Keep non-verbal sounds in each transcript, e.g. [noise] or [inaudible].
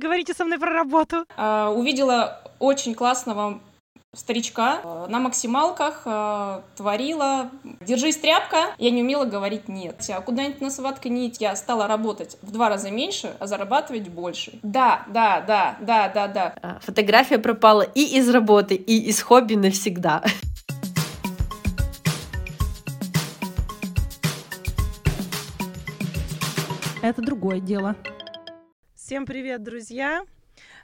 говорите со мной про работу. А, увидела очень классного старичка на максималках э, творила «Держись, тряпка!» Я не умела говорить «нет». А куда-нибудь на схватке нить я стала работать в два раза меньше, а зарабатывать больше. Да, да, да, да, да, да. А, фотография пропала и из работы, и из хобби навсегда. Это другое дело. Всем привет, друзья!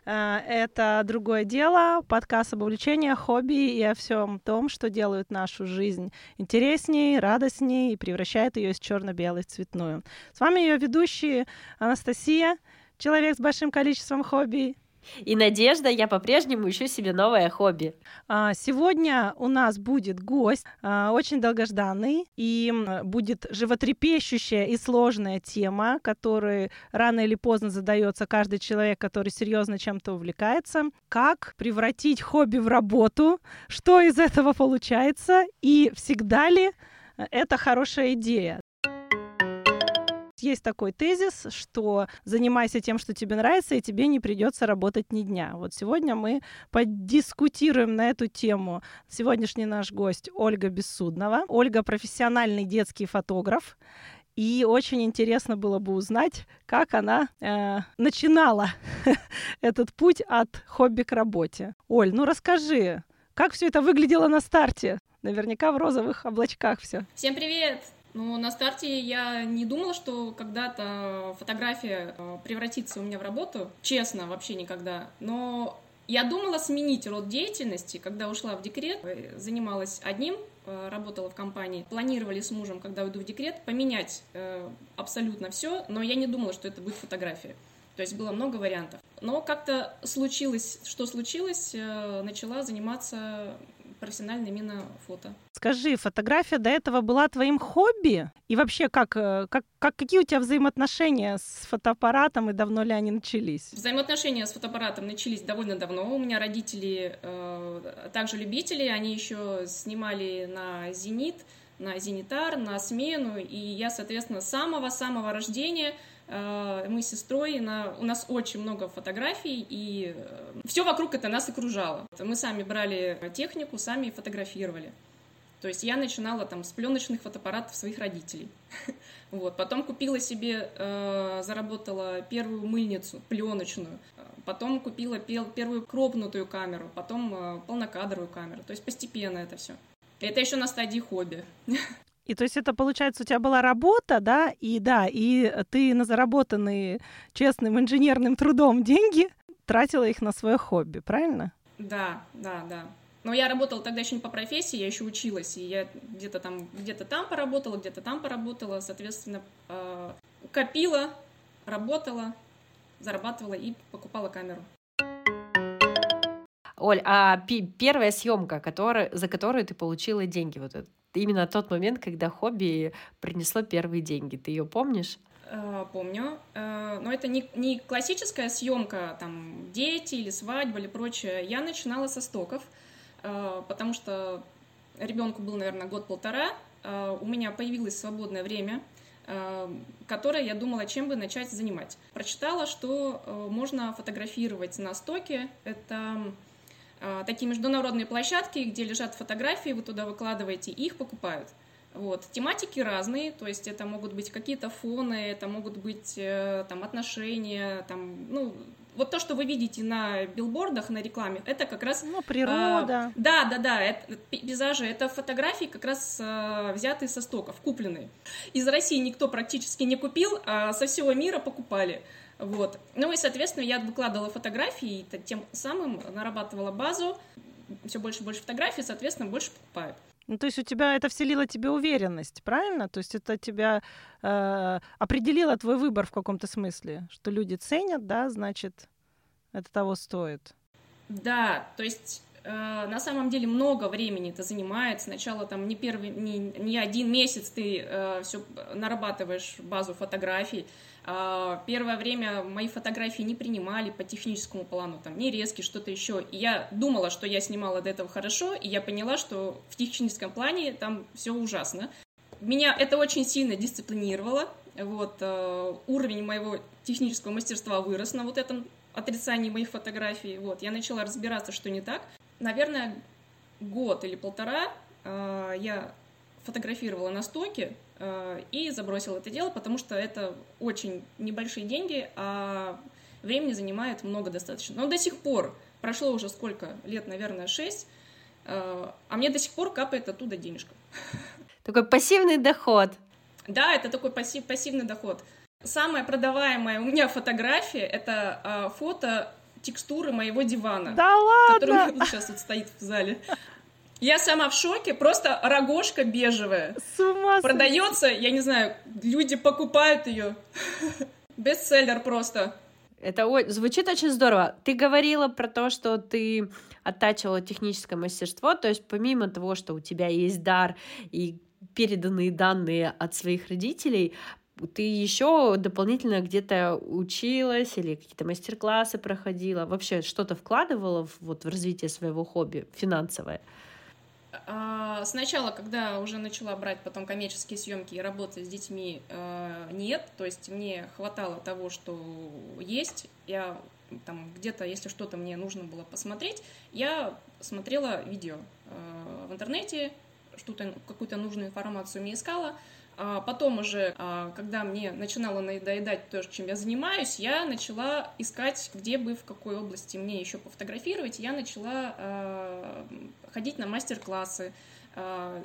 Э, это другое дело, подкаст об увлечениях, хобби и о всем том, что делает нашу жизнь интереснее, радостнее и превращает ее из черно-белой в цветную. С вами ее ведущие Анастасия, человек с большим количеством хобби, и Надежда, я по-прежнему ищу себе новое хобби. А, сегодня у нас будет гость, а, очень долгожданный, и будет животрепещущая и сложная тема, которой рано или поздно задается каждый человек, который серьезно чем-то увлекается. Как превратить хобби в работу, что из этого получается, и всегда ли это хорошая идея. Есть такой тезис, что занимайся тем, что тебе нравится, и тебе не придется работать ни дня. Вот сегодня мы подискутируем на эту тему. Сегодняшний наш гость Ольга Бессуднова. Ольга профессиональный детский фотограф. И очень интересно было бы узнать, как она э, начинала [laughs] этот путь от хобби к работе. Оль, ну расскажи, как все это выглядело на старте? Наверняка в розовых облачках все. Всем привет! Ну, на старте я не думала, что когда-то фотография э, превратится у меня в работу. Честно, вообще никогда. Но я думала сменить род деятельности, когда ушла в декрет, э, занималась одним, э, работала в компании. Планировали с мужем, когда уйду в декрет, поменять абсолютно все, но я не думала, что это будет фотография. То есть было много вариантов. Но как-то случилось, что случилось, начала заниматься профессионально именно фото. Скажи, фотография до этого была твоим хобби? И вообще, как, э, как, как, какие у тебя взаимоотношения с фотоаппаратом и давно ли они начались? Взаимоотношения с фотоаппаратом начались довольно давно. У меня родители э, также любители, они еще снимали на «Зенит», на «Зенитар», на «Смену», и я, соответственно, с самого-самого рождения мы с сестрой, на, у нас очень много фотографий, и э, все вокруг это нас окружало. Мы сами брали технику, сами фотографировали. То есть я начинала там с пленочных фотоаппаратов своих родителей. [laughs] Вот. Потом купила себе, э, заработала первую мыльницу пленочную, потом купила первую кропнутую камеру, потом э, полнокадровую камеру. То есть постепенно это все. Это еще на стадии хобби. [laughs] И то есть это, получается, у тебя была работа, да, и да, и ты на заработанные честным инженерным трудом деньги тратила их на свое хобби, правильно? Да, да, да. Но я работала тогда еще не по профессии, я еще училась, и я где-то там, где-то там поработала, где-то там поработала, соответственно, э, копила, работала, зарабатывала и покупала камеру. Оль, а первая съемка, который, за которую ты получила деньги, вот это, именно тот момент, когда хобби принесло первые деньги. Ты ее помнишь? Э, помню. Э, но это не, не классическая съемка, там, дети или свадьба или прочее. Я начинала со стоков, э, потому что ребенку был, наверное, год-полтора. У меня появилось свободное время, которое я думала, чем бы начать занимать. Прочитала, что можно фотографировать на стоке. Это такие международные площадки, где лежат фотографии, вы туда выкладываете, и их покупают. Вот. Тематики разные, то есть это могут быть какие-то фоны, это могут быть э, там, отношения, там, ну, вот то, что вы видите на билбордах, на рекламе, это как раз... Ну, природа. Э, да, да, да, это, пейзажи, это фотографии как раз э, взятые со стоков, купленные. Из России никто практически не купил, а со всего мира покупали. Вот. Ну и, соответственно, я выкладывала фотографии, и тем самым нарабатывала базу, все больше и больше фотографий, соответственно, больше покупают. Ну, то есть у тебя это вселило тебе уверенность, правильно? То есть это тебя э, определило твой выбор в каком-то смысле, что люди ценят, да, значит, это того стоит. Да, то есть э, на самом деле много времени это занимает. Сначала там не первый, не, не один месяц ты э, все нарабатываешь базу фотографий, первое время мои фотографии не принимали по техническому плану, там, не резкие, что-то еще. И я думала, что я снимала до этого хорошо, и я поняла, что в техническом плане там все ужасно. Меня это очень сильно дисциплинировало. Вот, э, уровень моего технического мастерства вырос на вот этом отрицании моих фотографий. Вот, я начала разбираться, что не так. Наверное, год или полтора э, я фотографировала на стоке и забросила это дело, потому что это очень небольшие деньги, а времени занимает много достаточно. Но до сих пор, прошло уже сколько лет, наверное, шесть, э, а мне до сих пор капает оттуда денежка. Такой пассивный доход. Да, это такой пассив, пассивный доход. Самая продаваемая у меня фотография — это э, фото текстуры моего дивана. Да ладно? Который сейчас вот стоит в зале. Я сама в шоке, просто рогожка бежевая. С ума Продается, я не знаю, люди покупают ее. [laughs] Бестселлер просто. Это звучит очень здорово. Ты говорила про то, что ты оттачивала техническое мастерство, то есть помимо того, что у тебя есть дар и переданные данные от своих родителей, ты еще дополнительно где-то училась или какие-то мастер-классы проходила, вообще что-то вкладывала в, вот, в развитие своего хобби финансовое? А, сначала, когда уже начала брать потом коммерческие съемки и работать с детьми, э, нет, то есть мне хватало того, что есть. Я там где-то, если что-то мне нужно было посмотреть, я смотрела видео э, в интернете, что-то, какую-то нужную информацию мне искала, а потом уже, а, когда мне начинало надоедать то, чем я занимаюсь, я начала искать, где бы, в какой области мне еще пофотографировать. Я начала а, ходить на мастер-классы,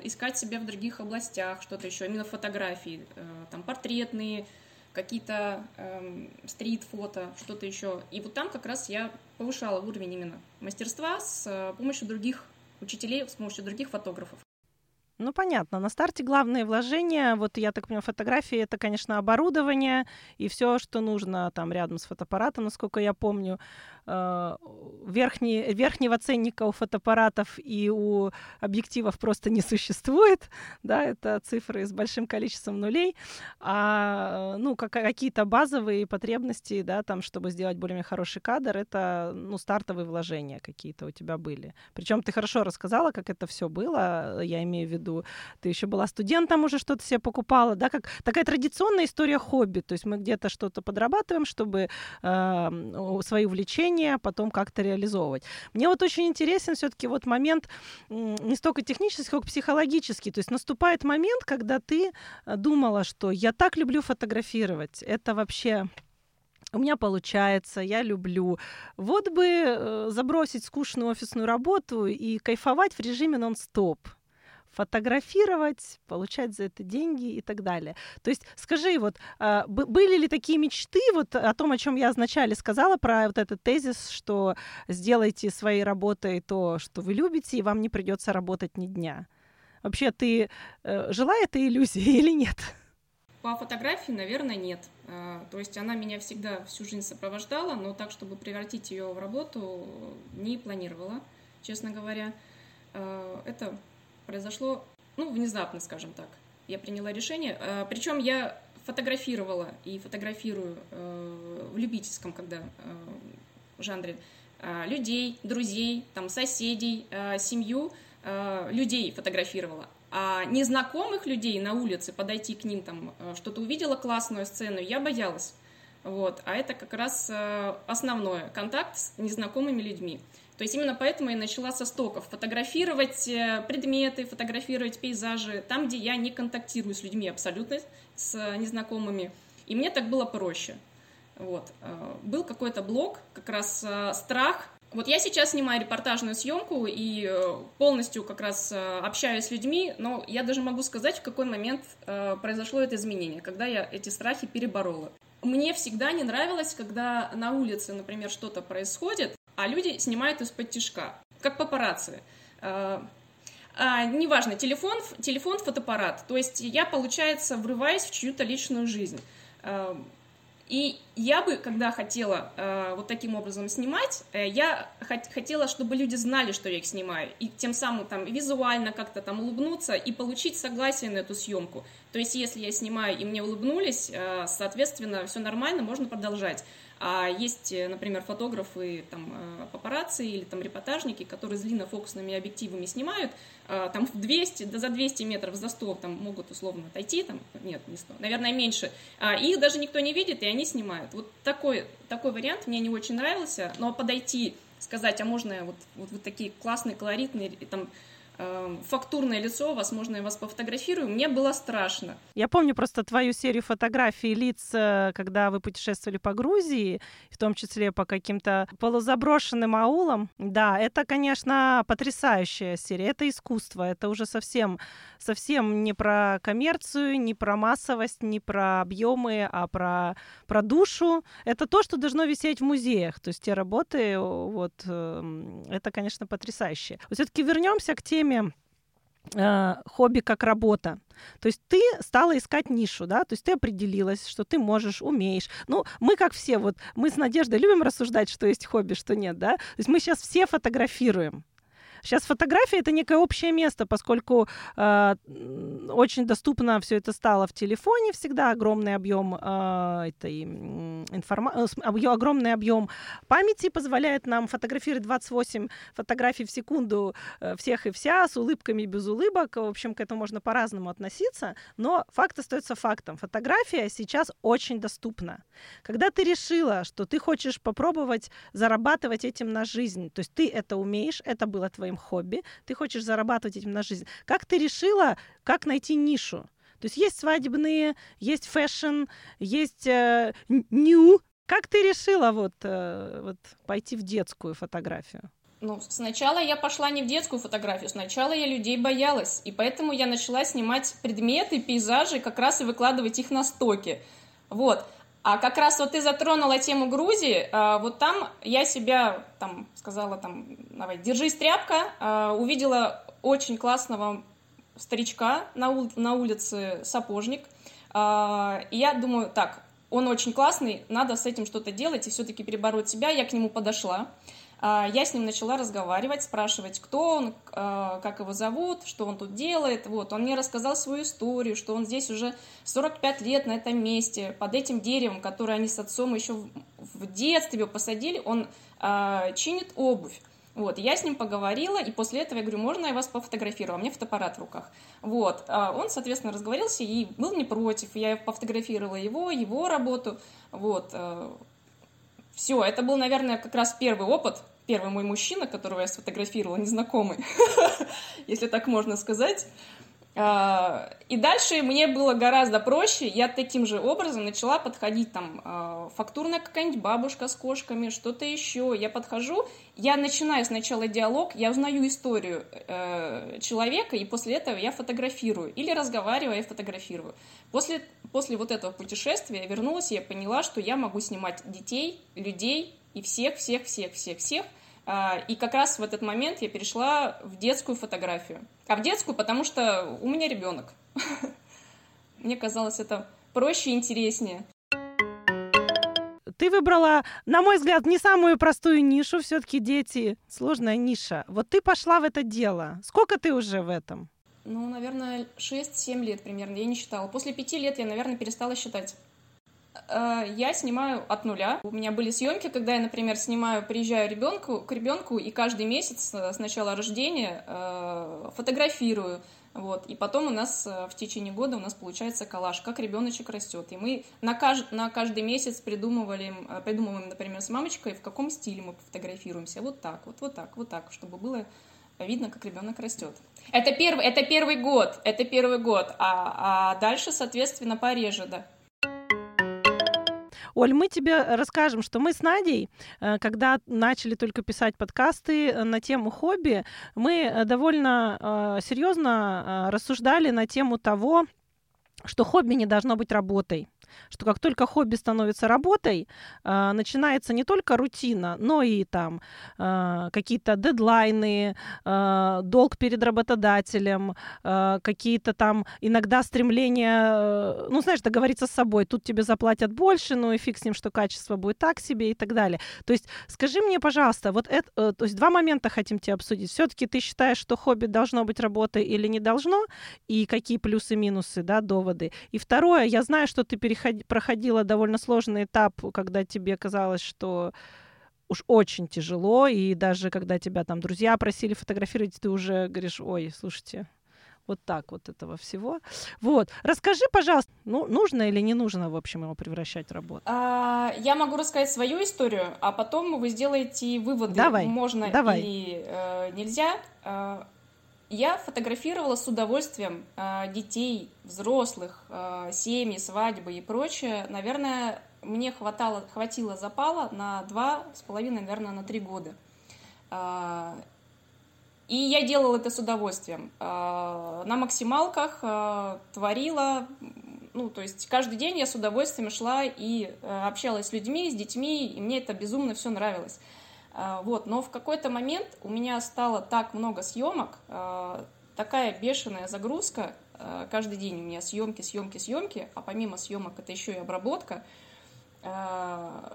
искать себя в других областях, что-то еще, именно фотографии, там портретные, какие-то эм, стрит-фото, что-то еще. И вот там как раз я повышала уровень именно мастерства с помощью других учителей, с помощью других фотографов. Ну, понятно. На старте главные вложения, вот я так понимаю, фотографии это, конечно, оборудование и все, что нужно там рядом с фотоаппаратом, насколько я помню. Э, верхний, верхнего ценника у фотоаппаратов и у объективов просто не [laughs] существует, да, это цифры с большим количеством нулей, а, ну, как, какие-то базовые потребности, да, там, чтобы сделать более хороший кадр, это, ну, стартовые вложения какие-то у тебя были. Причем ты хорошо рассказала, как это все было, я имею в виду, ты еще была студентом, уже что-то себе покупала, да, как такая традиционная история хобби, то есть мы где-то что-то подрабатываем, чтобы э, свои увлечения потом как-то реализовывать. Мне вот очень интересен все-таки вот момент не столько технический, сколько психологический. То есть наступает момент, когда ты э, думала, что я так люблю фотографировать, это вообще у меня получается, я люблю. Вот бы э, забросить скучную офисную работу и кайфовать в режиме нон-стоп фотографировать, получать за это деньги и так далее. То есть скажи, вот а, были ли такие мечты вот о том, о чем я вначале сказала про вот этот тезис, что сделайте своей работой то, что вы любите, и вам не придется работать ни дня. Вообще, ты э, жила этой иллюзией [laughs] или нет? По фотографии, наверное, нет. А, то есть она меня всегда всю жизнь сопровождала, но так, чтобы превратить ее в работу, не планировала, честно говоря. А, это произошло, ну, внезапно, скажем так. Я приняла решение. Э, Причем я фотографировала и фотографирую э, в любительском, когда э, жанре людей, друзей, там, соседей, семью, людей фотографировала. А незнакомых людей на улице, подойти к ним, там, что-то увидела классную сцену, я боялась. Вот. А это как раз основное, контакт с незнакомыми людьми. То есть именно поэтому я начала со стоков. Фотографировать э, предметы, фотографировать пейзажи там, где я не контактирую с людьми абсолютно, с незнакомыми. И мне так было проще. Вот. Э, был какой-то блог, как раз э, страх. Вот я сейчас снимаю репортажную съемку и полностью как раз общаюсь с людьми, но я даже могу сказать, в какой момент произошло это изменение, когда я эти страхи переборола. Мне всегда не нравилось, когда на улице, например, что-то происходит, а люди снимают из-под тишка, как папарацци. А, а, неважно, телефон, телефон, фотоаппарат. То есть я, получается, врываюсь в чью-то личную жизнь. И я бы, когда хотела э, вот таким образом снимать, э, я хот- хотела, чтобы люди знали, что я их снимаю, и тем самым там визуально как-то там улыбнуться и получить согласие на эту съемку. То есть, если я снимаю и мне улыбнулись, э, соответственно, все нормально, можно продолжать. А есть, э, например, фотографы, там, э, папарацци или там репортажники, которые с длиннофокусными объективами снимают, э, там в 200, да за 200 метров, за 100 там могут условно отойти, там, нет, не 100, наверное, меньше. А их даже никто не видит, и они снимают. Вот такой, такой вариант мне не очень нравился, но подойти, сказать, а можно вот, вот, вот такие классные, колоритные, там, фактурное лицо, возможно, я вас пофотографирую, мне было страшно. Я помню просто твою серию фотографий лиц, э, когда вы путешествовали по Грузии, в том числе по каким-то полузаброшенным аулам. Да, это, конечно, потрясающая серия, это искусство, это уже совсем, совсем не про коммерцию, не про массовость, не про объемы, а про, про душу. Это то, что должно висеть в музеях, то есть те работы, вот, эм, это, конечно, потрясающе. Все-таки вернемся к теме теме э, хобби как работа. То есть ты стала искать нишу, да, то есть ты определилась, что ты можешь, умеешь. Ну, мы как все, вот мы с Надеждой любим рассуждать, что есть хобби, что нет, да. То есть мы сейчас все фотографируем. Сейчас фотография это некое общее место, поскольку э, очень доступно все это стало в телефоне всегда огромный объем э, этой информации, э, огромный объем памяти позволяет нам фотографировать 28 фотографий в секунду э, всех и вся с улыбками и без улыбок. В общем, к этому можно по-разному относиться, но факт остается фактом. Фотография сейчас очень доступна. Когда ты решила, что ты хочешь попробовать зарабатывать этим на жизнь, то есть ты это умеешь, это было твоим твоим хобби, ты хочешь зарабатывать этим на жизнь. Как ты решила, как найти нишу? То есть есть свадебные, есть fashion, есть э. Как ты решила вот, э, вот пойти в детскую фотографию? Ну, сначала я пошла не в детскую фотографию, сначала я людей боялась, и поэтому я начала снимать предметы, пейзажи, как раз и выкладывать их на стоке. Вот. А как раз вот ты затронула тему Грузии, а, вот там я себя там сказала там, давай, держись тряпка, а, увидела очень классного старичка на, ули на улице Сапожник, а, и я думаю, так, он очень классный, надо с этим что-то делать и все-таки перебороть себя, я к нему подошла, я с ним начала разговаривать, спрашивать, кто он, а, как его зовут, что он тут делает. Вот, он мне рассказал свою историю, что он здесь уже 45 лет на этом месте, под этим деревом, которое они с отцом еще в детстве посадили, он а, чинит обувь. Вот, я с ним поговорила, и после этого я говорю, можно я вас пофотографирую? А меня фотоаппарат в руках. Вот, он, соответственно, разговорился и был не против. Я пофотографировала его, его работу. Вот, все, это был, наверное, как раз первый опыт, первый мой мужчина, которого я сфотографировала, незнакомый, [laughs] если так можно сказать. А, и дальше мне было гораздо проще. Я таким же образом начала подходить там а, фактурная какая-нибудь бабушка с кошками, что-то еще. Я подхожу, я начинаю сначала диалог, я узнаю историю э, человека, и после этого я фотографирую. Или разговариваю, я фотографирую. После, после вот этого путешествия я вернулась, и я поняла, что я могу снимать детей, людей и всех, всех, всех, всех, всех а, и как раз в этот момент я перешла в детскую фотографию. А в детскую, потому что у меня ребенок. [laughs] Мне казалось это проще и интереснее. Ты выбрала, на мой взгляд, не самую простую нишу. Все-таки дети сложная ниша. Вот ты пошла в это дело. Сколько ты уже в этом? Ну, наверное, 6-7 лет примерно. Я не считала. После пяти лет я, наверное, перестала считать. Э, я снимаю от нуля. У меня были съемки, когда я, например, снимаю, приезжаю ребенку, к ребенку и каждый месяц с начала рождения э, фотографирую. Вот. И потом у нас э, в течение года у нас получается коллаж, как ребеночек растет. И мы на, кажд... на каждый месяц придумывали, придумываем, например, с мамочкой, в каком стиле мы фотографируемся. Вот так, вот, вот так, вот так, чтобы было видно, как ребенок растет. Это первый, это первый год, это первый год, а, а дальше, соответственно, пореже, да. Оль, мы тебе расскажем, что мы с Надей, э, когда начали только писать подкасты э, на тему хобби, мы э, довольно серьезно рассуждали на тему того, что хобби не должно быть работой что как только хобби становится работой, э, начинается не только рутина, но и там э, какие-то дедлайны, э, долг перед работодателем, какие-то там иногда стремления, э, ну, знаешь, договориться с собой, тут тебе заплатят больше, ну и фиг с ним, что качество будет так себе и так далее. То есть скажи мне, пожалуйста, вот это, э, то есть два момента хотим тебе обсудить. Все-таки ты считаешь, что хобби должно быть работой или не должно, и какие плюсы и минусы, да, доводы выводы. И второе, я знаю, что ты переход... проходила довольно сложный этап, когда тебе казалось, что уж очень тяжело, и даже когда тебя там друзья просили фотографировать, ты уже говоришь, ой, слушайте, вот так вот этого всего. Вот. Расскажи, пожалуйста, ну, нужно или не нужно, в общем, его превращать в работу? А, я могу рассказать свою историю, а потом вы сделаете выводы, давай, можно давай. или э, нельзя. Я фотографировала с удовольствием э, детей, взрослых, э, семьи, свадьбы и прочее. Наверное, мне хватало, хватило запала на два с половиной, наверное, на три года. Э, и я делала это с удовольствием. А, на максималках а, творила, ну, то есть каждый день я с удовольствием шла и а, общалась с людьми, с детьми, и мне это безумно все нравилось. Вот, но в какой-то момент у меня стало так много съемок, такая бешеная загрузка, каждый день у меня съемки, съемки, съемки, а помимо съемок это еще и обработка –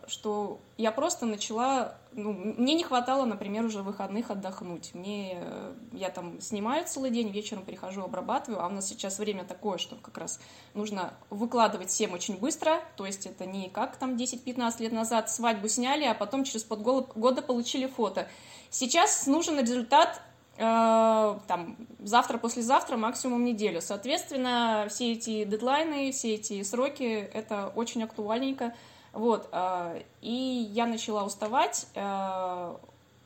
что я просто начала, ну, мне не хватало, например, уже выходных отдохнуть. Мне, э, я там снимаю целый день, вечером прихожу, обрабатываю, а у нас сейчас время такое, что как раз нужно выкладывать всем очень быстро, то есть это не как там 10-15 лет назад свадьбу сняли, а потом через полгода получили фото. Сейчас нужен результат э, там завтра, послезавтра, максимум неделю. Соответственно, все эти дедлайны, все эти сроки, это очень актуальненько. Вот, а, и я начала уставать а,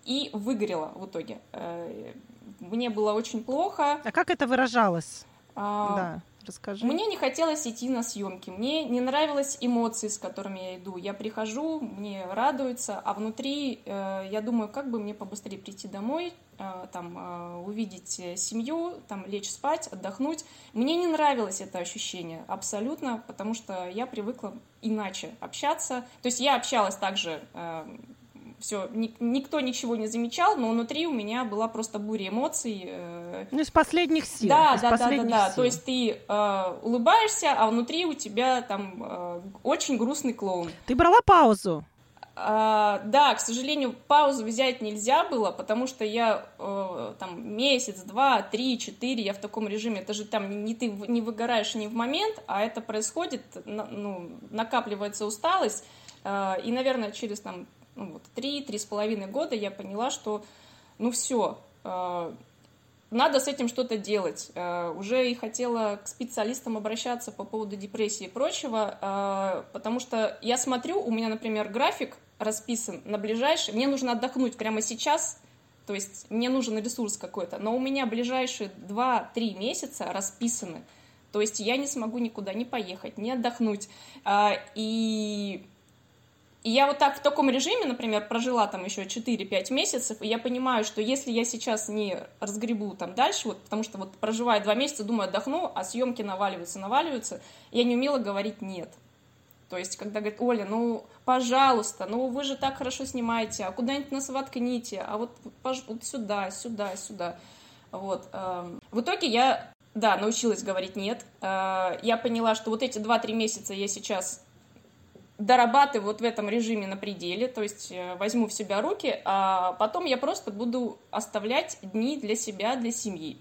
и выгорела в итоге. Э, мне было очень плохо. А как это выражалось? А, да. Расскажи. Мне не хотелось идти на съемки, мне не нравились эмоции, с которыми я иду. Я прихожу, мне радуется, а внутри э, я думаю, как бы мне побыстрее прийти домой, э, там э, увидеть семью, там лечь спать, отдохнуть. Мне не нравилось это ощущение абсолютно, потому что я привыкла иначе общаться. То есть я общалась также э, все, ни, никто ничего не замечал, но внутри у меня была просто буря эмоций. Э... Ну, из последних сил. Да, из да, да, да, да. То есть ты э, улыбаешься, а внутри у тебя там э, очень грустный клоун. Ты брала паузу? А, да, к сожалению, паузу взять нельзя было, потому что я э, там месяц, два, три, четыре, я в таком режиме, это же там не ты не выгораешь не в момент, а это происходит, ну, накапливается усталость, э, и, наверное, через там ну, вот, три-три с половиной года я поняла, что ну все, э, надо с этим что-то делать. Э, уже и хотела к специалистам обращаться по поводу депрессии и прочего, э, потому что я смотрю, у меня, например, график расписан на ближайший, мне нужно отдохнуть прямо сейчас, то есть мне нужен ресурс какой-то, но у меня ближайшие 2-3 месяца расписаны, то есть я не смогу никуда не поехать, не отдохнуть. И и я вот так в таком режиме, например, прожила там еще 4-5 месяцев, и я понимаю, что если я сейчас не разгребу там дальше, вот, потому что вот проживая два месяца, думаю, отдохну, а съемки наваливаются, наваливаются, я не умела говорить «нет». То есть, когда говорит, Оля, ну, пожалуйста, ну, вы же так хорошо снимаете, а куда-нибудь нас воткните, а вот, вот сюда, сюда, сюда. Вот. Эм. В итоге я, да, научилась говорить «нет». Э, я поняла, что вот эти 2-3 месяца я сейчас дорабатываю вот в этом режиме на пределе, то есть э, возьму в себя руки, а потом я просто буду оставлять дни для себя, для семьи.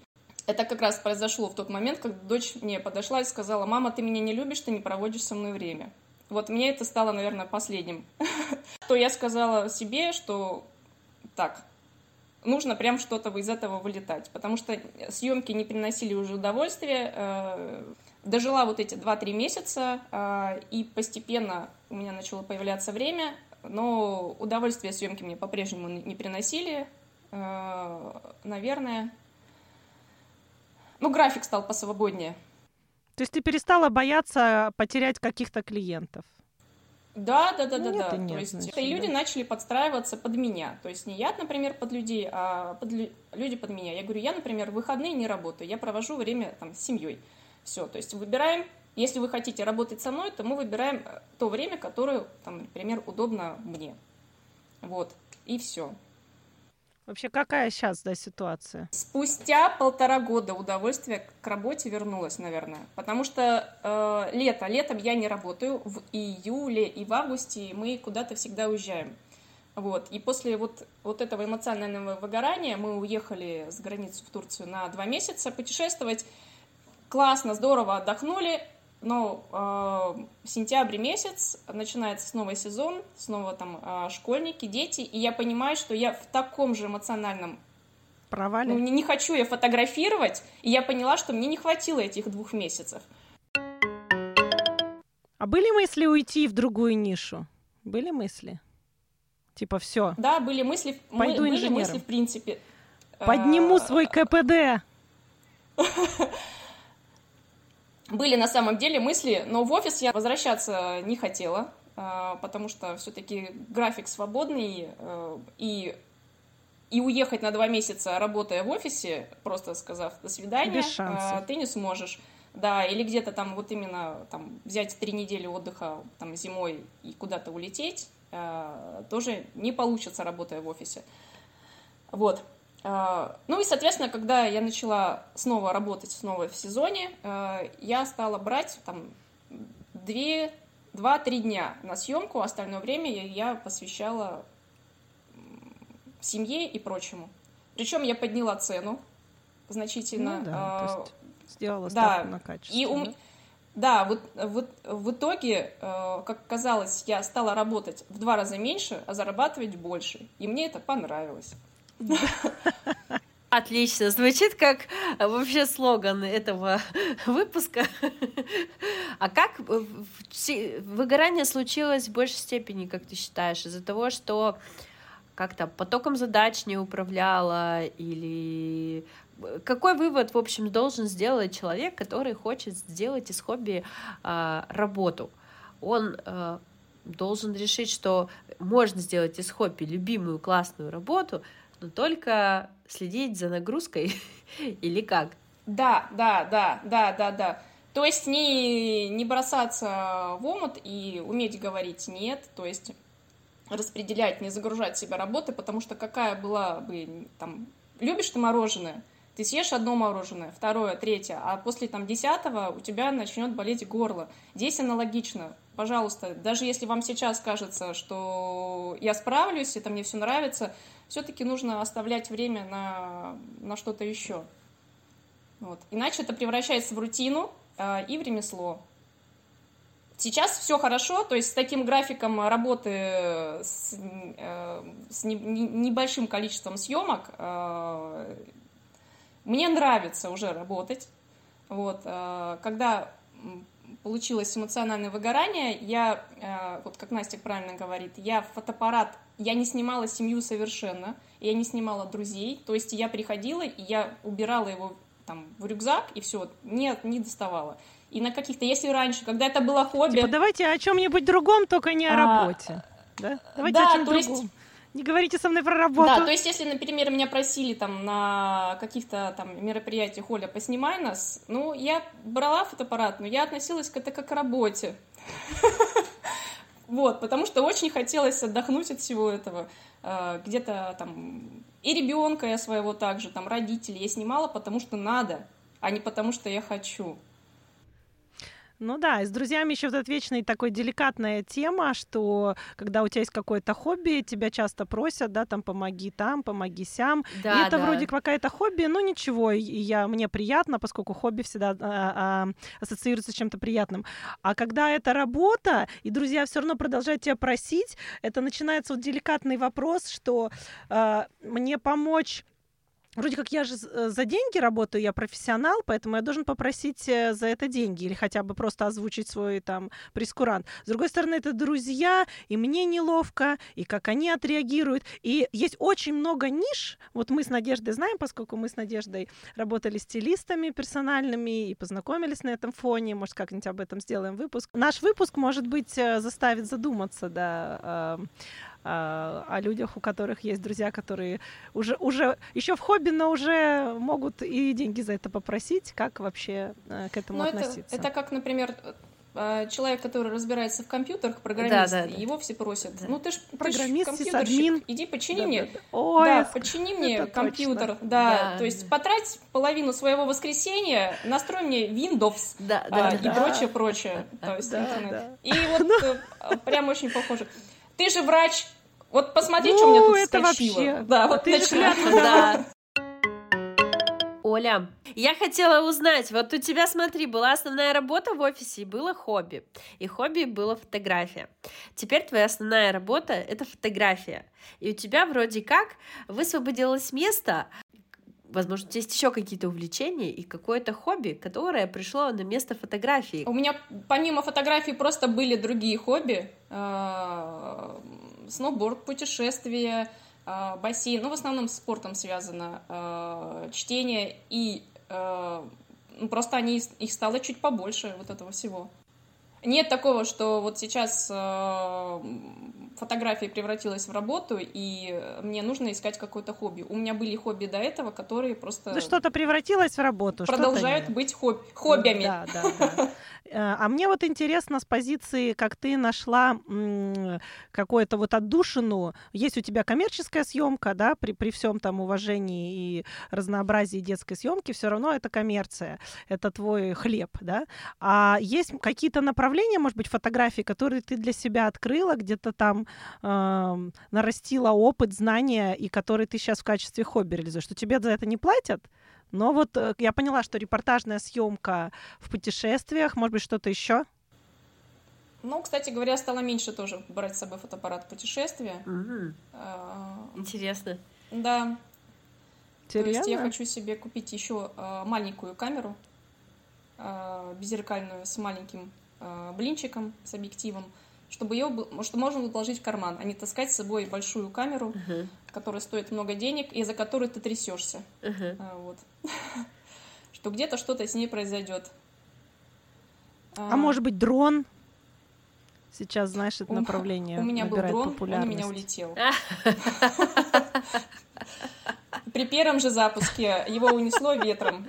Это как раз произошло в тот момент, когда дочь мне подошла и сказала, мама, ты меня не любишь, ты не проводишь со мной время. Вот мне это стало, наверное, последним. [laughs] То я сказала себе, что так, нужно прям что-то из этого вылетать, потому что съемки не приносили уже удовольствия, э, Дожила вот эти 2-3 месяца, а, и постепенно у меня начало появляться время, но удовольствие съемки мне по-прежнему не приносили. А, наверное, ну, график стал посвободнее. То есть ты перестала бояться потерять каких-то клиентов? Да, да, да, да, да. Нет, То есть значит, и люди да. начали подстраиваться под меня. То есть не я, например, под людей, а под люди под меня. Я говорю, я, например, в выходные не работаю, я провожу время там с семьей. Все, то есть выбираем, если вы хотите работать со мной, то мы выбираем э, то время, которое, там, например, удобно мне. Вот, и все. Вообще, какая сейчас, да, ситуация? Спустя полтора года удовольствие к работе вернулось, наверное. Потому что э, лето, летом я не работаю, в июле и в августе мы куда-то всегда уезжаем. Вот. И после вот, вот этого эмоционального выгорания мы уехали с границы в Турцию на два месяца путешествовать классно, здорово отдохнули, но э, в сентябре месяц начинается новый сезон, снова там э, школьники, дети, и я понимаю, что я в таком же эмоциональном провале. Ну, не, не хочу я фотографировать, и я поняла, что мне не хватило этих двух месяцев. А были мысли уйти в другую нишу? Были мысли? Типа все. Да, были мысли. Пойду мы, инженером. Были мысли, в принципе. Подниму свой КПД. [laughs] Были на самом деле мысли, но в офис я возвращаться не хотела, а, потому что все-таки график свободный, э, и, и уехать на два месяца, работая в офисе, просто сказав «до свидания», шансов. ты не сможешь. Да, или где-то там вот именно там взять три недели отдыха там зимой и куда-то улететь, э, тоже не получится, работая в офисе. Вот. А, ну и, соответственно, когда я начала снова работать снова в сезоне, а, я стала брать там две, два-три дня на съемку, остальное время я посвящала семье и прочему. Причем я подняла цену значительно. Ну, да, а, то есть сделала ставку да, на качество. И у, да, вот, вот в итоге, как казалось, я стала работать в два раза меньше, а зарабатывать больше. И мне это понравилось. [laughs] Отлично, звучит как вообще слоган этого [laughs] выпуска. А как выгорание случилось в большей степени, как ты считаешь, из-за того, что как-то потоком задач не управляла или какой вывод, в общем, должен сделать человек, который хочет сделать из хобби э, работу? Он э, должен решить, что можно сделать из хобби любимую классную работу, но только следить за нагрузкой [laughs] или как? Да, да, да, да, да, да. То есть не, не бросаться в омут и уметь говорить нет, то есть распределять, не загружать себя работой, потому что какая была бы там... Любишь ты мороженое? Ты съешь одно мороженое, второе, третье, а после там десятого у тебя начнет болеть горло. Здесь аналогично. Пожалуйста, даже если вам сейчас кажется, что я справлюсь, это мне все нравится, все-таки нужно оставлять время на, на что-то еще. Вот. Иначе это превращается в рутину э, и в ремесло. Сейчас все хорошо, то есть с таким графиком работы с, э, с не, не, небольшим количеством съемок э, мне нравится уже работать. Вот, э, когда получилось эмоциональное выгорание, я, э, вот как Настя правильно говорит, я фотоаппарат я не снимала семью совершенно, я не снимала друзей, то есть я приходила, и я убирала его там в рюкзак, и все, нет, не доставала. И на каких-то, если раньше, когда это было хобби... Типа, давайте о чем-нибудь другом, только не о а... работе. Да? Давайте да, о чем другом. Есть... Не говорите со мной про работу. Да, то есть, если, например, меня просили там на каких-то там мероприятиях, Оля, поснимай нас, ну, я брала фотоаппарат, но я относилась к это как к работе. [laughs] Вот, потому что очень хотелось отдохнуть от всего этого. Э, где-то там и ребенка я своего также, там родителей я снимала, потому что надо, а не потому что я хочу. Ну да, и с друзьями еще вот эта вечная такой деликатная тема, что когда у тебя есть какое-то хобби, тебя часто просят, да, там помоги там, помоги сям. Да, и это да. вроде какая-то хобби, но ничего, и я, мне приятно, поскольку хобби всегда а, а, ассоциируется с чем-то приятным. А когда это работа, и друзья все равно продолжают тебя просить, это начинается вот деликатный вопрос, что а, мне помочь Вроде как я же э, за деньги работаю, я профессионал, поэтому я должен попросить э, за это деньги или хотя бы просто озвучить свой там прескурант. С другой стороны, это друзья, и мне неловко, и как они отреагируют. И есть очень много ниш. Вот мы с Надеждой знаем, поскольку мы с Надеждой работали стилистами персональными и познакомились на этом фоне. Может, как-нибудь об этом сделаем выпуск. Наш выпуск, может быть, э, заставит задуматься, да, а, о людях, у которых есть друзья, которые уже, уже еще в хобби, но уже могут и деньги за это попросить. Как вообще э, к этому но ну, относиться? Это, это как, например, э, человек, который разбирается в компьютерах, программист, да, да, да. его все просят. Да. Ну ты ж программист, ты ж админ. иди почини да, мне, да, да. Ой, да, почини мне компьютер, точно. да, да, то есть потрать половину своего воскресенья, настрой мне Windows да, да, а, да, и да. прочее, прочее, то есть да, интернет. Да. И вот ну. э, прям очень похоже. Ты же врач. Вот посмотри, ну, что у меня тут это скачило. Вообще. Да, вот ты начинается, да. Оля, я хотела узнать, вот у тебя, смотри, была основная работа в офисе и было хобби, и хобби было фотография. Теперь твоя основная работа — это фотография, и у тебя вроде как высвободилось место, возможно, у тебя есть еще какие-то увлечения и какое-то хобби, которое пришло на место фотографии. У меня помимо фотографий просто были другие хобби. Э, сноуборд, путешествия, э, бассейн. Ну, в основном с спортом связано. Э, чтение и ну, просто они, их стало чуть побольше вот этого всего. Нет такого, что вот сейчас э, фотография превратилась в работу, и мне нужно искать какое-то хобби. У меня были хобби до этого, которые просто... Да что-то превратилось в работу. Продолжают быть хоб... хоббями. Да, да, да. Э, а мне вот интересно с позиции, как ты нашла какую-то вот отдушину. Есть у тебя коммерческая съемка, да, при, при всем там уважении и разнообразии детской съемки, все равно это коммерция, это твой хлеб, да. А есть какие-то направления, может быть, фотографии, которые ты для себя открыла, где-то там э, нарастила опыт, знания, и которые ты сейчас в качестве хобби реализуешь, что тебе за это не платят? Но вот э, я поняла, что репортажная съемка в путешествиях, может быть, что-то еще? Ну, кстати говоря, стало меньше тоже брать с собой фотоаппарат в путешествия. Угу. А, Интересно. Да. Интересно. То есть я хочу себе купить еще а, маленькую камеру а, беззеркальную с маленьким блинчиком, с объективом, чтобы ее что можно было положить в карман, а не таскать с собой большую камеру, uh-huh. которая стоит много денег и за которую ты трясешься. Uh-huh. А, вот. [laughs] что где-то что-то с ней произойдет. А, а может быть дрон? Сейчас, знаешь, это направление. У меня был дрон, он у меня улетел. [laughs] При первом же запуске его унесло ветром.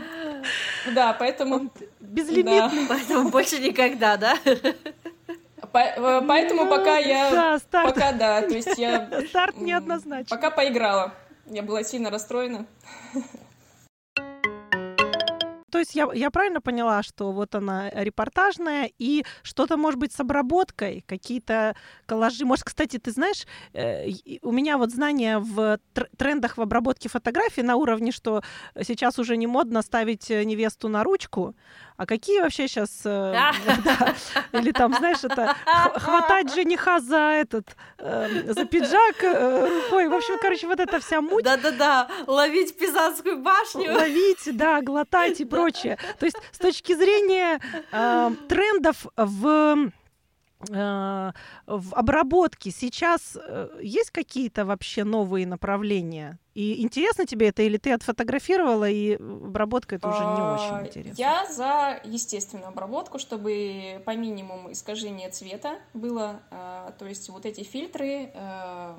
Да, поэтому... Безлимитный. Поэтому больше никогда, да? Э, поэтому пока я... Да, старт. Пока да, то есть я... Старт неоднозначно. Пока поиграла. Я была сильно расстроена. То есть я, я правильно поняла, что вот она репортажная и что-то, может быть, с обработкой, какие-то коллажи. Может, кстати, ты знаешь, э, у меня вот знания в трендах в обработке фотографий на уровне, что сейчас уже не модно ставить э, невесту на ручку, а какие вообще сейчас... Э, [laughs] да, или там, знаешь, это [laughs] хватать жениха за этот, э, за пиджак э, рукой. В общем, короче, вот эта вся муть. Да-да-да, ловить Пизанскую башню. Ловить, да, глотать и [laughs] прочее. То есть с точки зрения э, трендов в э, в обработке сейчас э, есть какие-то вообще новые направления? И интересно тебе это, или ты отфотографировала, и обработка это уже не а, очень интересно? Я за естественную обработку, чтобы по минимуму искажение цвета было. А, то есть вот эти фильтры э,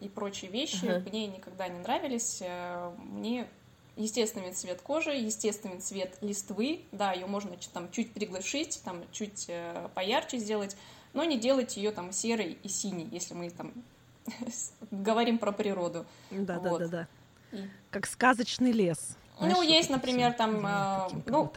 и прочие вещи uh-huh. мне никогда не нравились. Э, мне естественный цвет кожи, естественный цвет листвы, да, ее можно там чуть приглушить, там чуть э, поярче сделать, но не делать ее там серой и синей, если мы там [laughs] говорим про природу. Да, вот. да, да, да. Как сказочный лес. Знаешь, ну, есть, например, там э, ну,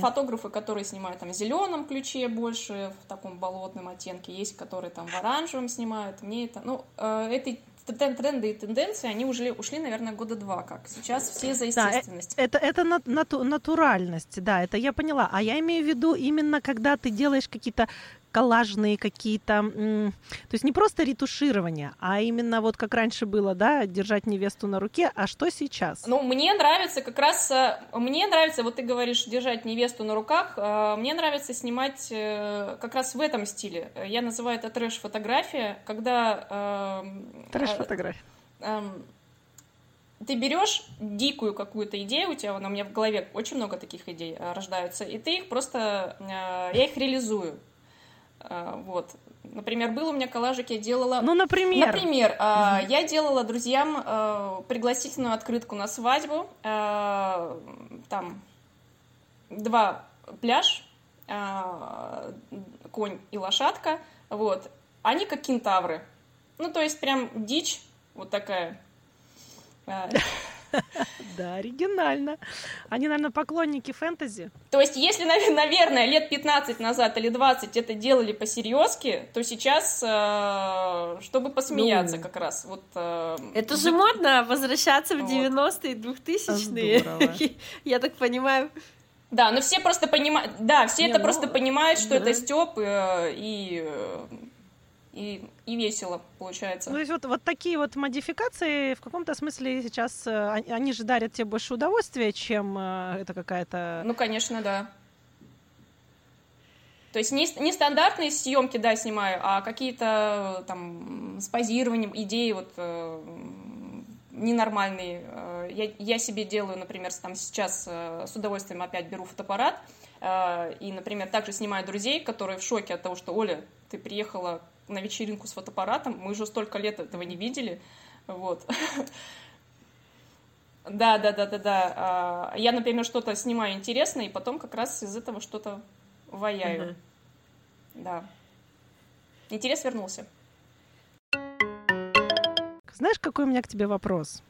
фотографы, которые снимают там в зеленом ключе больше, в таком болотном оттенке, есть, которые там в оранжевом снимают. Мне это, ну, э, этой тренды и тенденции, они уже ушли, наверное, года два как. Сейчас все за естественность. Да, это, это нату, натуральность, да, это я поняла. А я имею в виду именно, когда ты делаешь какие-то коллажные какие-то, то есть не просто ретуширование, а именно вот как раньше было, да, держать невесту на руке, а что сейчас? Ну, мне нравится как раз, э, мне нравится, вот ты говоришь, держать невесту на руках, э, мне нравится снимать э, как раз в этом стиле. Я называю это трэш-фотография, когда... Трэш-фотография. Эм, ты берешь дикую какую-то идею, у тебя, она у меня в голове очень много таких идей рождаются, и ты их просто, я их реализую. А, вот. Например, был у меня коллажик, я делала... Ну, например? Например, угу. я делала друзьям а, пригласительную открытку на свадьбу. Там два пляж, конь и лошадка. Вот. Они как кентавры. Ну, то есть прям дичь вот такая. [laughs] Да, оригинально. Они, наверное, поклонники фэнтези. То есть, если, наверное, лет 15 назад или 20 это делали по-серьезки, то сейчас, э, чтобы посмеяться ну, как раз. Вот, э, это же модно возвращаться в 90-е, 2000-е. [laughs] Я так понимаю. Да, но все просто понимают, да, все Не, это ну, просто понимают, что да. это Степ э, и и, и весело получается. Ну, то есть вот, вот такие вот модификации в каком-то смысле сейчас, э, они же дарят тебе больше удовольствия, чем э, это какая-то... Ну, конечно, да. То есть не, не стандартные съемки, да, снимаю, а какие-то там с позированием, идеи вот э, ненормальные. Э, я, я себе делаю, например, там сейчас э, с удовольствием опять беру фотоаппарат э, и, например, также снимаю друзей, которые в шоке от того, что Оля, ты приехала на вечеринку с фотоаппаратом. Мы уже столько лет этого не видели. Вот. Да, да, да, да, да. А, я, например, что-то снимаю интересное, и потом как раз из этого что-то ваяю. Угу. Да. Интерес вернулся. Знаешь, какой у меня к тебе вопрос?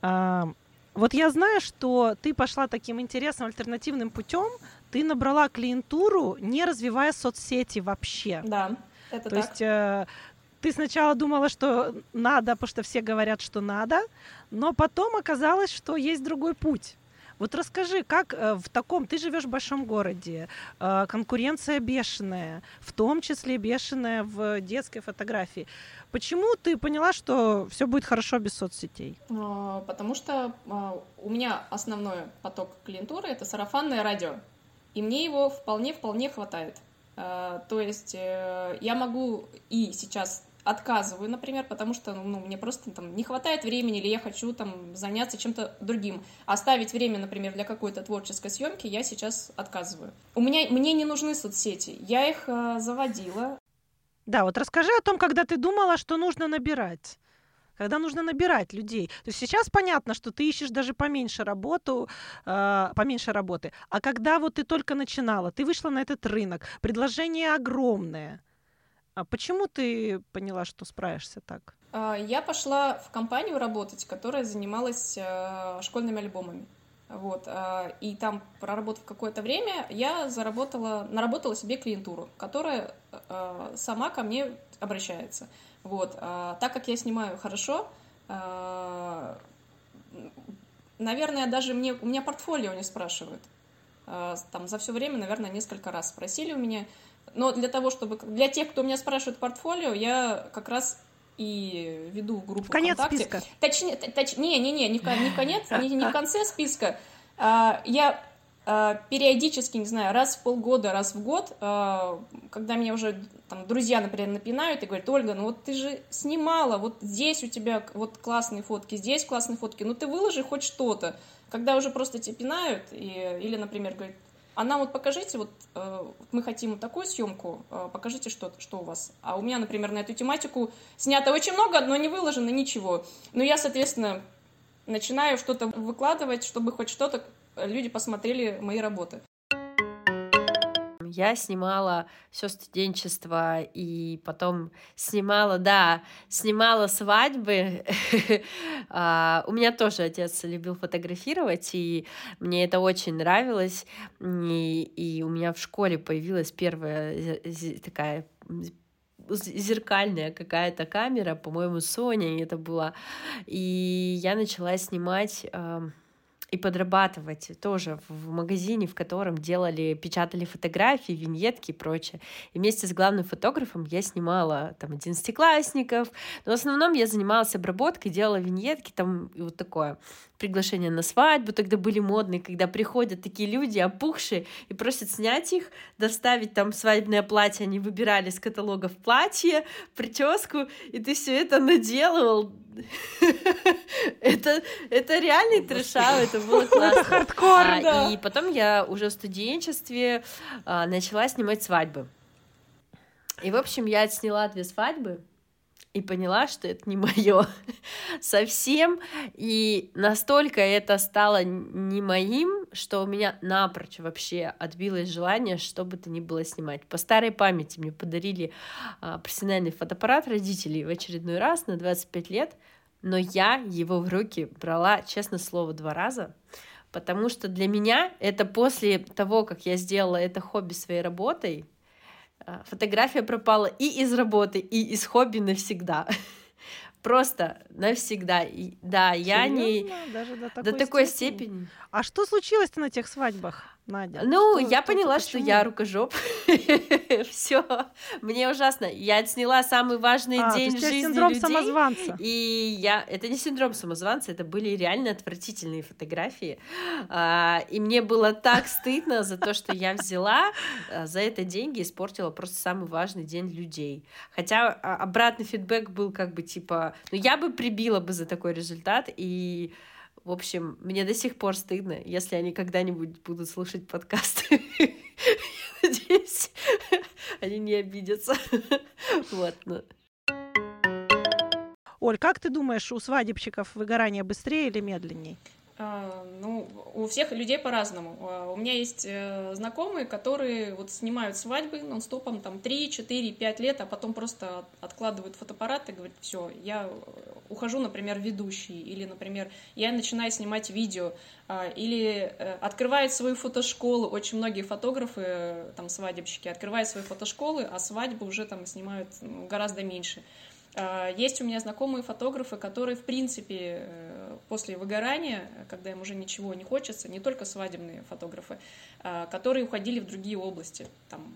А, вот я знаю, что ты пошла таким интересным альтернативным путем, ты набрала клиентуру, не развивая соцсети вообще. Да. Это То так. есть э, ты сначала думала, что надо, потому что все говорят, что надо, но потом оказалось, что есть другой путь. Вот расскажи, как э, в таком, ты живешь в большом городе, э, конкуренция бешеная, в том числе бешеная в детской фотографии. Почему ты поняла, что все будет хорошо без соцсетей? А, потому что а, у меня основной поток клиентуры это сарафанное радио, и мне его вполне-вполне хватает. Э, то есть э, я могу и сейчас отказываю, например, потому что ну, мне просто там не хватает времени, или я хочу там заняться чем-то другим. Оставить время, например, для какой-то творческой съемки я сейчас отказываю. У меня мне не нужны соцсети. Я их э, заводила. Да, вот расскажи о том, когда ты думала, что нужно набирать когда нужно набирать людей. То есть сейчас понятно, что ты ищешь даже поменьше работу, э, поменьше работы. А когда вот ты только начинала, ты вышла на этот рынок, предложение огромное. А почему ты поняла, что справишься так? А, я пошла в компанию работать, которая занималась э, школьными альбомами. Вот, э, и там, проработав какое-то время, я заработала, наработала себе клиентуру, которая э, сама ко мне обращается. Вот. А, так как я снимаю хорошо, а, наверное, даже мне, у меня портфолио не спрашивают. А, там за все время, наверное, несколько раз спросили у меня. Но для того, чтобы... Для тех, кто меня спрашивает портфолио, я как раз и веду группу в конец ВКонтакте. списка. Точнее, точ, не, не, не, не в, не в конец, не, не в конце списка. Я Э, периодически, не знаю, раз в полгода, раз в год, э, когда меня уже там друзья, например, напинают и говорят, Ольга, ну вот ты же снимала, вот здесь у тебя вот классные фотки, здесь классные фотки, ну ты выложи хоть что-то. Когда уже просто тебя пинают, и, или, например, говорят, а нам вот покажите, вот э, мы хотим такую съемку, покажите, что, что у вас. А у меня, например, на эту тематику снято очень много, но не выложено ничего. Но я, соответственно, начинаю что-то выкладывать, чтобы хоть что-то люди посмотрели мои работы. Я снимала все студенчество и потом снимала, да, снимала свадьбы. [laughs] А, у меня тоже отец любил фотографировать, и мне это очень нравилось. И, у меня в школе появилась первая такая зеркальная какая-то камера, по-моему, Sony это была. И я начала снимать и подрабатывать тоже в магазине, в котором делали, печатали фотографии, виньетки и прочее. И вместе с главным фотографом я снимала там одиннадцатиклассников, но в основном я занималась обработкой, делала виньетки там и вот такое приглашения на свадьбу тогда были модные, когда приходят такие люди опухшие и просят снять их, доставить там свадебное платье, они выбирали с каталогов платье, прическу, и ты все это наделывал. [laughs] Это, это реальный трешау, это было [laughs] классно. Это хардкор, а, да. И потом я уже в студенчестве а, начала снимать свадьбы. И, в общем, я отсняла две свадьбы, и поняла, что это не мое [laughs] совсем, и настолько это стало не моим, что у меня напрочь вообще отбилось желание, что бы то ни было снимать. По старой памяти мне подарили а, профессиональный фотоаппарат родителей в очередной раз на 25 лет, но я его в руки брала, честно слово, два раза, потому что для меня это после того, как я сделала это хобби своей работой, фотография пропала и из работы, и из хобби навсегда. [laughs] Просто навсегда. И, да, Серьезно? я не... Даже до такой, До такой степени? степени. А что случилось-то на тех свадьбах, Надя? Ну, Что- я что- поняла, что почему? я рукожоп. [laughs] Все. Мне ужасно. Я отсняла самый важный А, день жизни синдром людей. самозванца. И я... Это не синдром самозванца, это были реально отвратительные фотографии. А, И мне было так стыдно за то, что я взяла а, за это деньги и испортила просто самый важный день людей. Хотя а, обратный фидбэк был как бы типа... Ну, я бы прибила бы за такой результат, и в общем, мне до сих пор стыдно, если они когда-нибудь будут слушать подкаст. [laughs] Я надеюсь, они не обидятся. Вот, ну. Оль, как ты думаешь, у свадебщиков выгорание быстрее или медленнее? А, Ну, у всех людей по-разному. А, У меня есть э, знакомые, которые вот снимают свадьбы нон-стопом там 3, 4, 5 лет, а потом просто от- откладывают фотоаппарат и говорят, все, я э, ухожу, например, ведущий, или, например, я начинаю снимать видео, а, или э, открывает свою фотошколу. Очень многие фотографы, там, свадебщики, открывают свои фотошколы, а свадьбы уже там снимают ну, гораздо меньше. А, Есть у меня знакомые фотографы, которые, в принципе, э, после выгорания, когда им уже ничего не хочется, не только свадебные фотографы, а, которые уходили в другие области. Там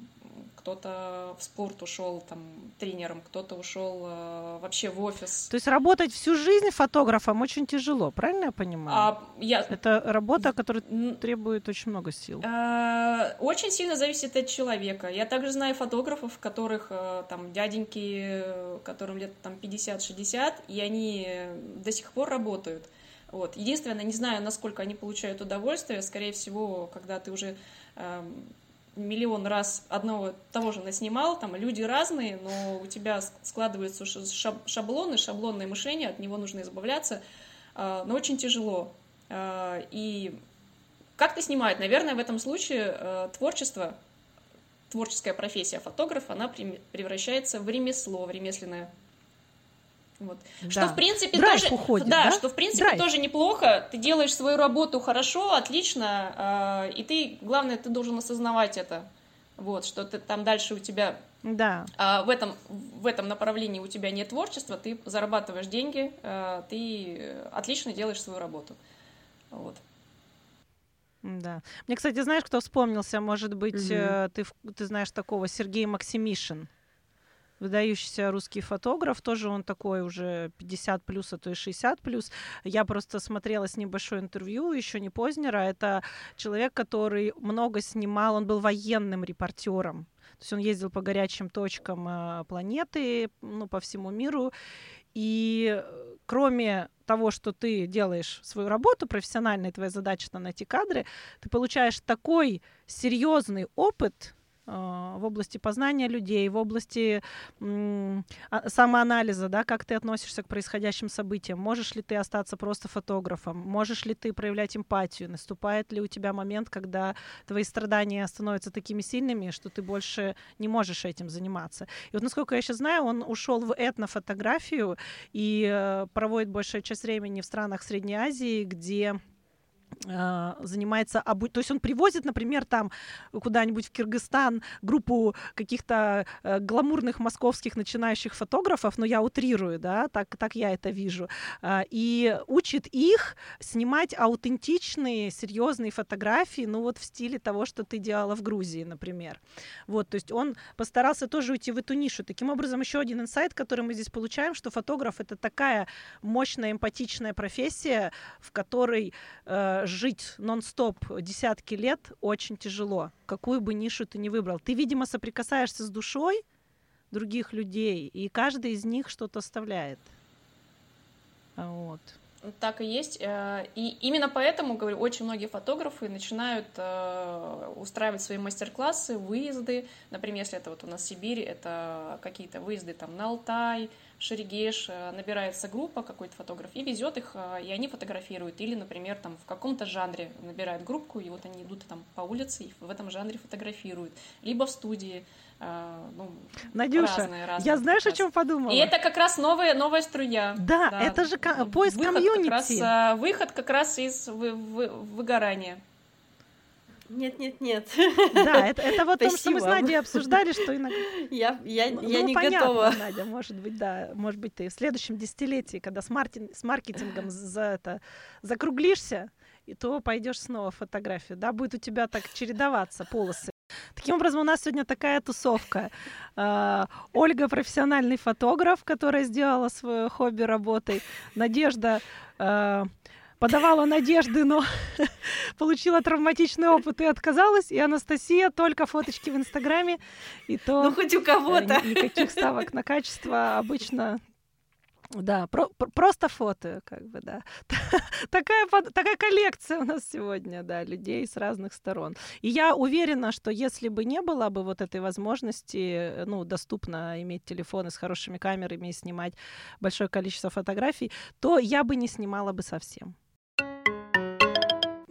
кто-то в спорт ушел там тренером, кто-то ушел э, вообще в офис. То есть работать всю жизнь фотографом очень тяжело, правильно я понимаю? А я Это работа, которая требует очень много сил. Э, Очень сильно зависит от человека. Я также знаю фотографов, которых э, там дяденьки, которым лет там 50-60, и они до сих пор работают. Вот. Единственное, не знаю, насколько они получают удовольствие. Скорее всего, когда ты уже эм, миллион раз одного того же наснимал, там люди разные, но у тебя складываются шаблоны, шаблонное мышление, от него нужно избавляться, э, но очень тяжело. Э, И как-то снимают. Наверное, в этом случае э, творчество, творческая профессия фотограф, она превращается в ремесло, в ремесленное. Вот. Что Да. в принципе Драйв тоже, уходит, да, да? что в принципе Драйв. тоже неплохо. Ты делаешь свою работу хорошо, отлично, э, и ты, главное, ты должен осознавать это. Вот, что ты там дальше у тебя Да. а в этом, в этом направлении у тебя нет творчества, ты зарабатываешь деньги, э, ты отлично делаешь свою работу. Вот. Да. Мне, кстати, знаешь, кто вспомнился? Может быть, э, ты, ты знаешь такого Сергей Максимишин, выдающийся русский фотограф, тоже он такой уже 50 плюс, а то и 60 плюс. Я просто смотрела с ним большое интервью, еще не Познера. Это человек, который много снимал, он был военным репортером. То есть он ездил по горячим точкам э, планеты, ну, по всему миру. И э, кроме того, что ты делаешь свою работу профессионально, и твоя задача там найти кадры, ты получаешь такой серьезный опыт в области познания людей, в области а- самоанализа, да, как ты относишься к происходящим событиям, можешь ли ты остаться просто фотографом, можешь ли ты проявлять эмпатию, наступает ли у тебя момент, когда твои страдания становятся такими сильными, что ты больше не можешь этим заниматься. И вот, насколько я сейчас знаю, он ушел в этнофотографию и э, проводит большую часть времени в странах Средней Азии, где э, занимается обу... То есть он привозит, например, там куда-нибудь в Кыргызстан группу каких-то э, гламурных московских начинающих фотографов, но я утрирую, да, так, так я это вижу, а, и учит их снимать аутентичные, серьезные фотографии, ну вот в стиле того, что ты делала в Грузии, например. Вот, то есть он постарался тоже уйти в эту нишу. Таким образом, еще один инсайт, который мы здесь получаем, что фотограф — это такая мощная, эмпатичная профессия, в которой э, жить нон-стоп десятки лет очень тяжело, какую бы нишу ты ни выбрал. Ты, видимо, соприкасаешься с душой других людей, и каждый из них что-то оставляет. А Вот. Так и есть. Э, И именно поэтому, говорю, очень многие фотографы начинают э, устраивать свои мастер-классы, выезды. Например, если это вот у нас Сибирь, это какие-то выезды там на Алтай, Шерегеш, э, набирается группа, какой-то фотограф, и везет их, э, и они фотографируют. Или, например, там в каком-то жанре набирают группу, и вот они идут там по улице и в этом жанре фотографируют. Либо в студии. Э, ну, Надюша, разные, разные я знаешь, о чем подумала? И это как раз новая, новая струя. Да, да. это же поиск выход комьюнити. Как раз, выход как раз из вы, вы, выгорания. Нет, нет, нет. Да, это, это вот то, что мы с Надей обсуждали, что иногда... Я, я, ну, я ну, не понятно, готова. Надя, может быть, да. Может быть, ты в следующем десятилетии, когда с, маркетинг, с маркетингом за это закруглишься, и то пойдешь снова в фотографию. Да, будет у тебя так чередоваться полосы. Таким образом, у нас сегодня такая тусовка. Uh, Ольга профессиональный фотограф, которая сделала свое хобби работой. Надежда uh, подавала надежды, но [laughs] получила травматичный опыт и отказалась. И Анастасия только фоточки в Инстаграме. И то ну, хоть у кого-то. Э, никаких ставок на качество обычно да, про, про, просто фото, как бы, да. [laughs] такая, такая коллекция у нас сегодня, да, людей с разных сторон. И я уверена, что если бы не было бы вот этой возможности, ну, доступно иметь телефоны с хорошими камерами и снимать большое количество фотографий, то я бы не снимала бы совсем.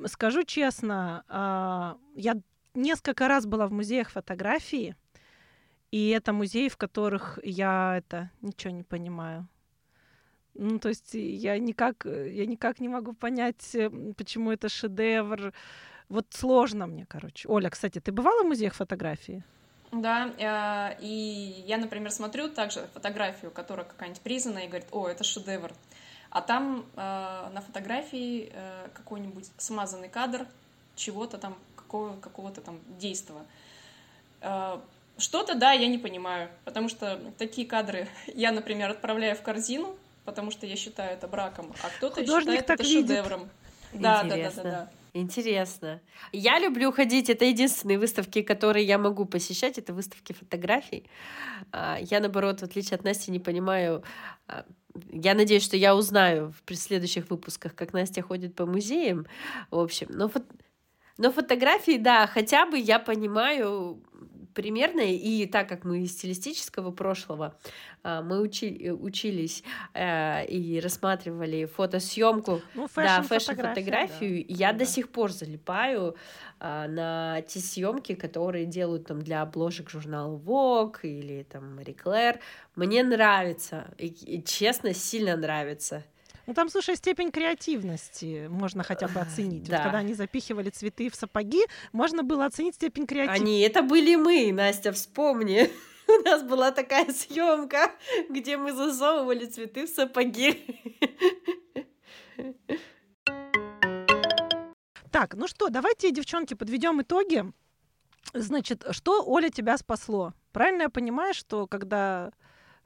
Скажу честно, а, я несколько раз была в музеях фотографии, и это музеи, в которых я это ничего не понимаю. Ну, то есть я никак, я никак не могу понять, э, почему это шедевр. Вот сложно мне, короче. Оля, кстати, ты бывала в музеях фотографии? Да, э, и я, например, смотрю также фотографию, которая какая-нибудь признана, и говорит, о, это шедевр. А там э, на фотографии э, какой-нибудь смазанный кадр чего-то там, какого, какого-то там действия. Э, что-то, да, я не понимаю, потому что такие кадры [laughs] я, например, отправляю в корзину, потому что я считаю это браком, а кто-то считает это видит. шедевром. Да, да, да, да, да. Интересно. Я люблю ходить, это единственные выставки, которые я могу посещать, это выставки фотографий. А, я, наоборот, в отличие от Насти, не понимаю, а, я надеюсь, что я узнаю в следующих выпусках, как Настя ходит по музеям. В общем, но, фото... но фотографии, да, хотя бы я понимаю примерно, и так как мы из стилистического прошлого, а, мы учи, учились э, и рассматривали фотосъемку, ну, да, фэшн-фотографию, да. я да. до сих пор залипаю а, на те съемки, которые делают там для обложек журнала Vogue или там Marie Claire. Мне нравится, и, и честно, сильно нравится. Ну там, слушай, степень креативности можно хотя бы оценить. Да. Вот когда они запихивали цветы в сапоги, можно было оценить степень креативности. Они, это были мы, Настя, вспомни. [laughs] У нас была такая съемка, где мы засовывали цветы в сапоги. Так, ну что, давайте, девчонки, подведем итоги. Значит, что Оля тебя спасло? Правильно я понимаю, что когда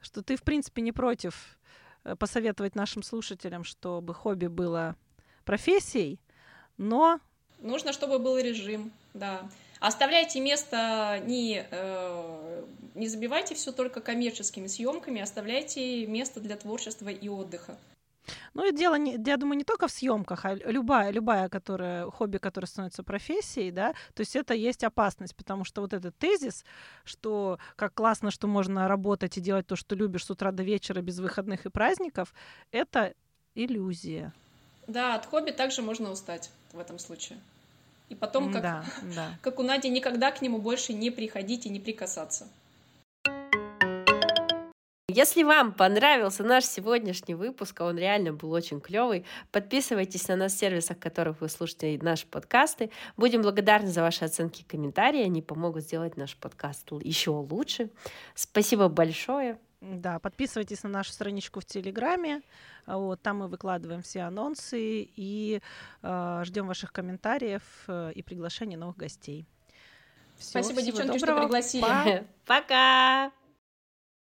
что ты, в принципе, не против Э, посоветовать нашим слушателям, чтобы хобби было профессией, но... Нужно, чтобы был режим, да. Оставляйте место, не, э, не забивайте все только коммерческими съемками, оставляйте место для творчества и отдыха. Ну и дело, не, я думаю, не только в съемках, а любая, любая которая, хобби, которое становится профессией, да, то есть это есть опасность, потому что вот этот тезис, что как классно, что можно работать и делать то, что любишь с утра до вечера без выходных и праздников, это иллюзия. Да, от хобби также можно устать в этом случае. И потом, как, да, [laughs] да. как у Нади, никогда к нему больше не приходить и не прикасаться. Если вам понравился наш сегодняшний выпуск, а он реально был очень клевый, подписывайтесь на нас в сервисах, в которых вы слушаете наши подкасты. Будем благодарны за ваши оценки и комментарии. Они помогут сделать наш подкаст еще лучше. Спасибо большое. Да, подписывайтесь на нашу страничку в Телеграме. Вот, там мы выкладываем все анонсы и э, ждем ваших комментариев э, и приглашений новых гостей. Всего, Спасибо, девчонки, доброго. что пригласили. [laughs] Пока!